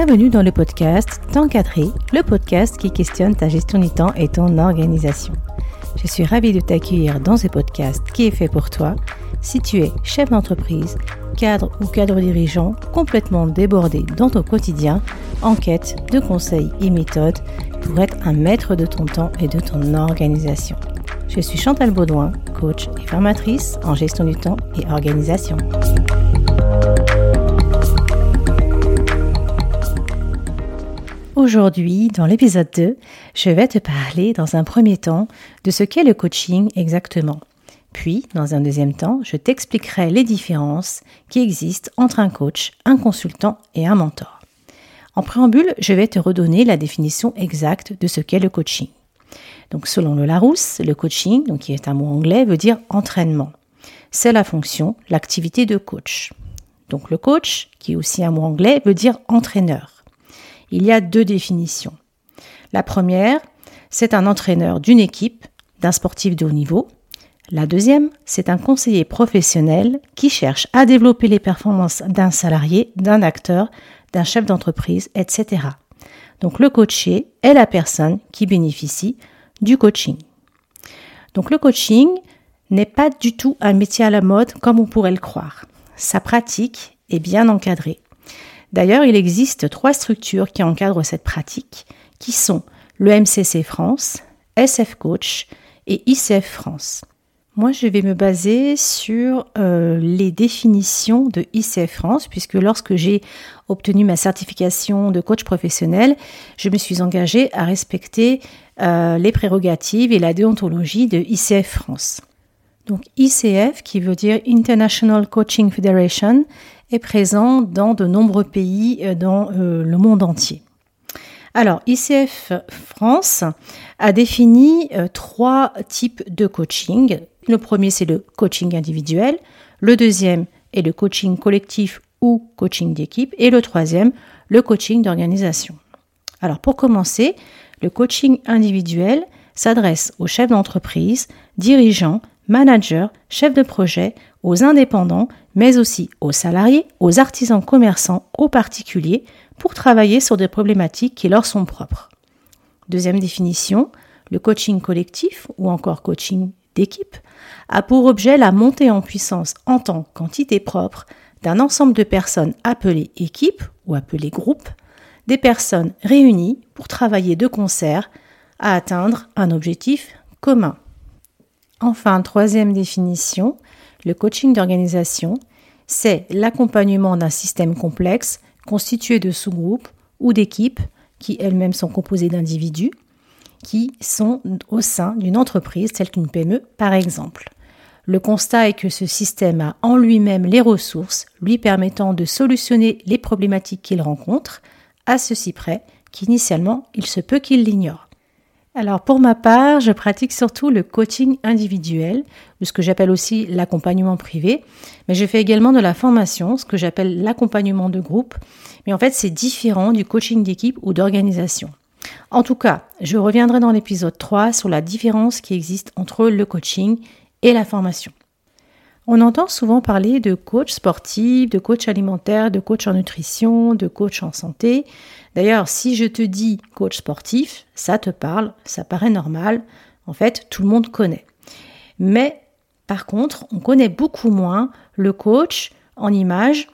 Bienvenue dans le podcast T'encadrer, le podcast qui questionne ta gestion du temps et ton organisation. Je suis ravie de t'accueillir dans ce podcast qui est fait pour toi si tu es chef d'entreprise, cadre ou cadre dirigeant complètement débordé dans ton quotidien en quête de conseils et méthodes pour être un maître de ton temps et de ton organisation. Je suis Chantal Baudouin, coach et formatrice en gestion du temps et organisation. Aujourd'hui, dans l'épisode 2, je vais te parler dans un premier temps de ce qu'est le coaching exactement. Puis, dans un deuxième temps, je t'expliquerai les différences qui existent entre un coach, un consultant et un mentor. En préambule, je vais te redonner la définition exacte de ce qu'est le coaching. Donc, selon le Larousse, le coaching, donc qui est un mot anglais, veut dire entraînement. C'est la fonction, l'activité de coach. Donc, le coach, qui est aussi un mot anglais, veut dire entraîneur il y a deux définitions. La première, c'est un entraîneur d'une équipe, d'un sportif de haut niveau. La deuxième, c'est un conseiller professionnel qui cherche à développer les performances d'un salarié, d'un acteur, d'un chef d'entreprise, etc. Donc le coaché est la personne qui bénéficie du coaching. Donc le coaching n'est pas du tout un métier à la mode comme on pourrait le croire. Sa pratique est bien encadrée. D'ailleurs, il existe trois structures qui encadrent cette pratique, qui sont le MCC France, SF Coach et ICF France. Moi, je vais me baser sur euh, les définitions de ICF France, puisque lorsque j'ai obtenu ma certification de coach professionnel, je me suis engagée à respecter euh, les prérogatives et la déontologie de ICF France. Donc ICF, qui veut dire International Coaching Federation, est présent dans de nombreux pays euh, dans euh, le monde entier. Alors, ICF France a défini euh, trois types de coaching. Le premier, c'est le coaching individuel. Le deuxième est le coaching collectif ou coaching d'équipe. Et le troisième, le coaching d'organisation. Alors, pour commencer, le coaching individuel s'adresse aux chefs d'entreprise, dirigeants, managers, chefs de projet, aux indépendants, mais aussi aux salariés, aux artisans commerçants, aux particuliers, pour travailler sur des problématiques qui leur sont propres. Deuxième définition, le coaching collectif ou encore coaching d'équipe a pour objet la montée en puissance en tant qu'entité propre d'un ensemble de personnes appelées équipes ou appelées groupes, des personnes réunies pour travailler de concert à atteindre un objectif commun. Enfin, troisième définition, le coaching d'organisation, c'est l'accompagnement d'un système complexe constitué de sous-groupes ou d'équipes qui elles-mêmes sont composées d'individus qui sont au sein d'une entreprise telle qu'une PME par exemple. Le constat est que ce système a en lui-même les ressources lui permettant de solutionner les problématiques qu'il rencontre, à ceci près qu'initialement il se peut qu'il l'ignore. Alors pour ma part, je pratique surtout le coaching individuel, ce que j'appelle aussi l'accompagnement privé, mais je fais également de la formation, ce que j'appelle l'accompagnement de groupe, mais en fait c'est différent du coaching d'équipe ou d'organisation. En tout cas, je reviendrai dans l'épisode 3 sur la différence qui existe entre le coaching et la formation. On entend souvent parler de coach sportif, de coach alimentaire, de coach en nutrition, de coach en santé. D'ailleurs, si je te dis coach sportif, ça te parle, ça paraît normal. En fait, tout le monde connaît. Mais par contre, on connaît beaucoup moins le coach en image,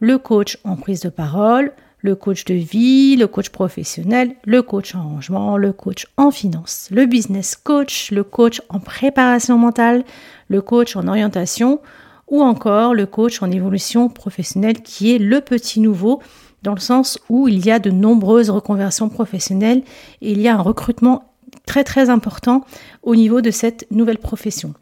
le coach en prise de parole, le coach de vie, le coach professionnel, le coach en rangement, le coach en finance, le business coach, le coach en préparation mentale, le coach en orientation ou encore le coach en évolution professionnelle qui est le petit nouveau dans le sens où il y a de nombreuses reconversions professionnelles et il y a un recrutement très très important au niveau de cette nouvelle profession.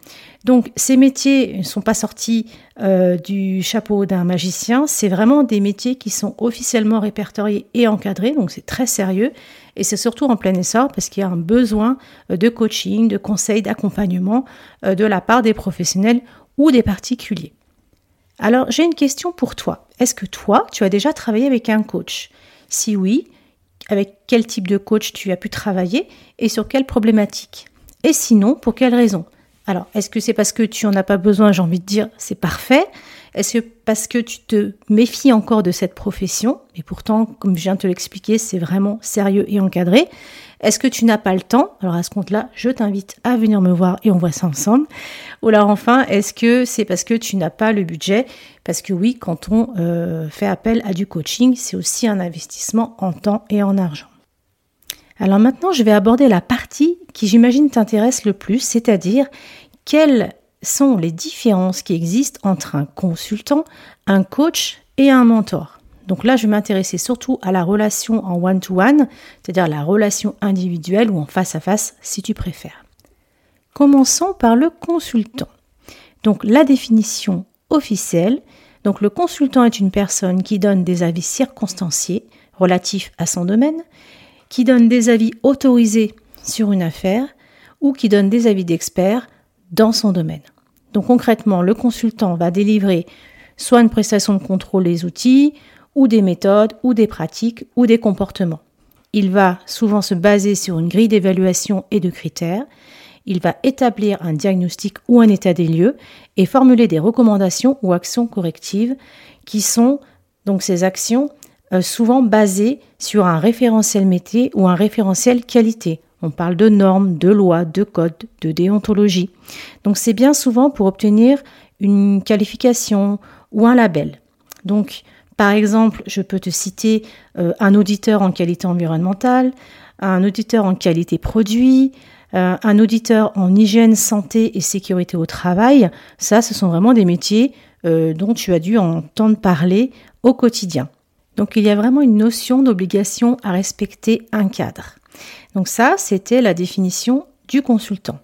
Donc ces métiers ne sont pas sortis euh, du chapeau d'un magicien, c'est vraiment des métiers qui sont officiellement répertoriés et encadrés, donc c'est très sérieux et c'est surtout en plein essor parce qu'il y a un besoin euh, de coaching, de conseils, d'accompagnement euh, de la part des professionnels ou des particuliers. Alors j'ai une question pour toi. Est-ce que toi, tu as déjà travaillé avec un coach? Si oui, avec quel type de coach tu as pu travailler et sur quelle problématique. Et sinon, pour quelle raison? Alors, est-ce que c'est parce que tu en as pas besoin? J'ai envie de dire, c'est parfait. Est-ce que parce que tu te méfies encore de cette profession Et pourtant, comme je viens de te l'expliquer, c'est vraiment sérieux et encadré. Est-ce que tu n'as pas le temps? Alors à ce compte-là, je t'invite à venir me voir et on voit ça ensemble. Ou alors enfin, est-ce que c'est parce que tu n'as pas le budget? Parce que oui, quand on euh, fait appel à du coaching, c'est aussi un investissement en temps et en argent. Alors maintenant, je vais aborder la partie qui j'imagine t'intéresse le plus, c'est-à-dire quelles sont les différences qui existent entre un consultant, un coach et un mentor. Donc là, je vais m'intéresser surtout à la relation en one-to-one, c'est-à-dire la relation individuelle ou en face-à-face si tu préfères. Commençons par le consultant. Donc la définition officielle, donc le consultant est une personne qui donne des avis circonstanciés relatifs à son domaine, qui donne des avis autorisés sur une affaire ou qui donne des avis d'experts dans son domaine. Donc concrètement, le consultant va délivrer soit une prestation de contrôle des outils, ou des méthodes, ou des pratiques, ou des comportements. Il va souvent se baser sur une grille d'évaluation et de critères. Il va établir un diagnostic ou un état des lieux et formuler des recommandations ou actions correctives qui sont donc ces actions euh, souvent basées sur un référentiel métier ou un référentiel qualité. On parle de normes, de lois, de codes, de déontologie. Donc c'est bien souvent pour obtenir une qualification ou un label. Donc par exemple, je peux te citer euh, un auditeur en qualité environnementale, un auditeur en qualité produit, euh, un auditeur en hygiène, santé et sécurité au travail. Ça, ce sont vraiment des métiers euh, dont tu as dû entendre parler au quotidien. Donc il y a vraiment une notion d'obligation à respecter un cadre. Donc ça, c'était la définition du consultant.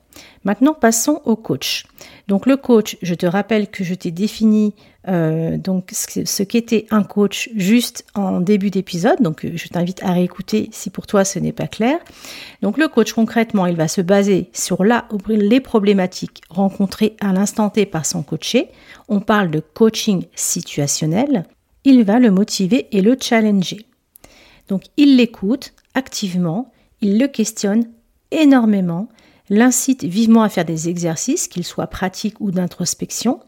Maintenant, passons au coach. Donc le coach, je te rappelle que je t'ai défini euh, donc ce qu'était un coach juste en début d'épisode. Donc je t'invite à réécouter si pour toi ce n'est pas clair. Donc le coach concrètement, il va se baser sur là les problématiques rencontrées à l'instant T par son coaché. On parle de coaching situationnel. Il va le motiver et le challenger. Donc il l'écoute activement, il le questionne énormément, l'incite vivement à faire des exercices, qu'ils soient pratiques ou d'introspection,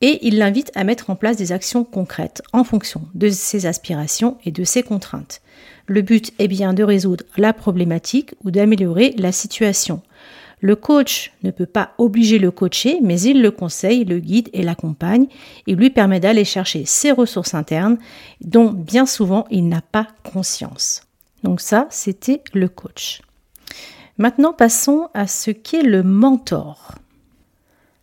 et il l'invite à mettre en place des actions concrètes en fonction de ses aspirations et de ses contraintes. Le but est bien de résoudre la problématique ou d'améliorer la situation. Le coach ne peut pas obliger le coaché, mais il le conseille, le guide et l'accompagne. Il lui permet d'aller chercher ses ressources internes dont bien souvent il n'a pas conscience. Donc ça, c'était le coach. Maintenant, passons à ce qu'est le mentor.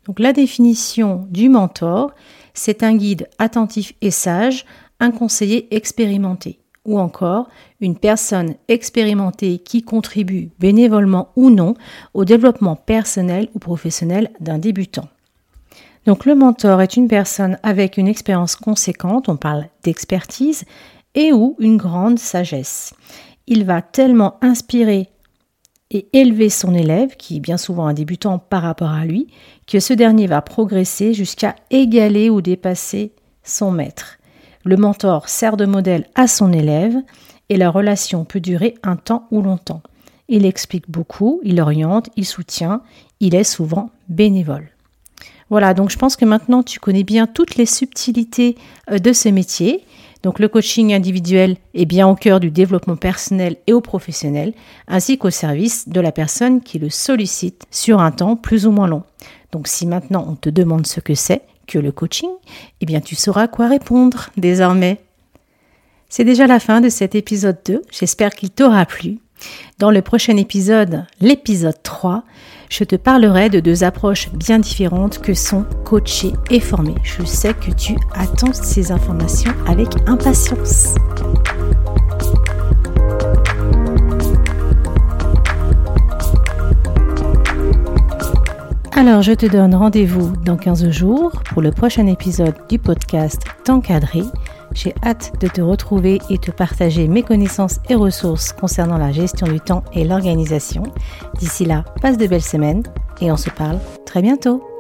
Donc la définition du mentor, c'est un guide attentif et sage, un conseiller expérimenté, ou encore une personne expérimentée qui contribue bénévolement ou non au développement personnel ou professionnel d'un débutant. Donc le mentor est une personne avec une expérience conséquente, on parle d'expertise, et ou une grande sagesse. Il va tellement inspirer et élever son élève, qui est bien souvent un débutant par rapport à lui, que ce dernier va progresser jusqu'à égaler ou dépasser son maître. Le mentor sert de modèle à son élève et la relation peut durer un temps ou longtemps. Il explique beaucoup, il oriente, il soutient, il est souvent bénévole. Voilà, donc je pense que maintenant tu connais bien toutes les subtilités euh, de ce métier donc le coaching individuel est bien au cœur du développement personnel et au professionnel, ainsi qu'au service de la personne qui le sollicite sur un temps plus ou moins long. Donc si maintenant on te demande ce que c'est que le coaching, eh bien tu sauras quoi répondre désormais. C'est déjà la fin de cet épisode 2, j'espère qu'il t'aura plu. Dans le prochain épisode, l'épisode 3, je te parlerai de deux approches bien différentes que sont coacher et former. Je sais que tu attends ces informations avec impatience. Alors, je te donne rendez-vous dans 15 jours pour le prochain épisode du podcast T'encadrer j'ai hâte de te retrouver et te partager mes connaissances et ressources concernant la gestion du temps et l'organisation. D'ici là, passe de belles semaines et on se parle très bientôt.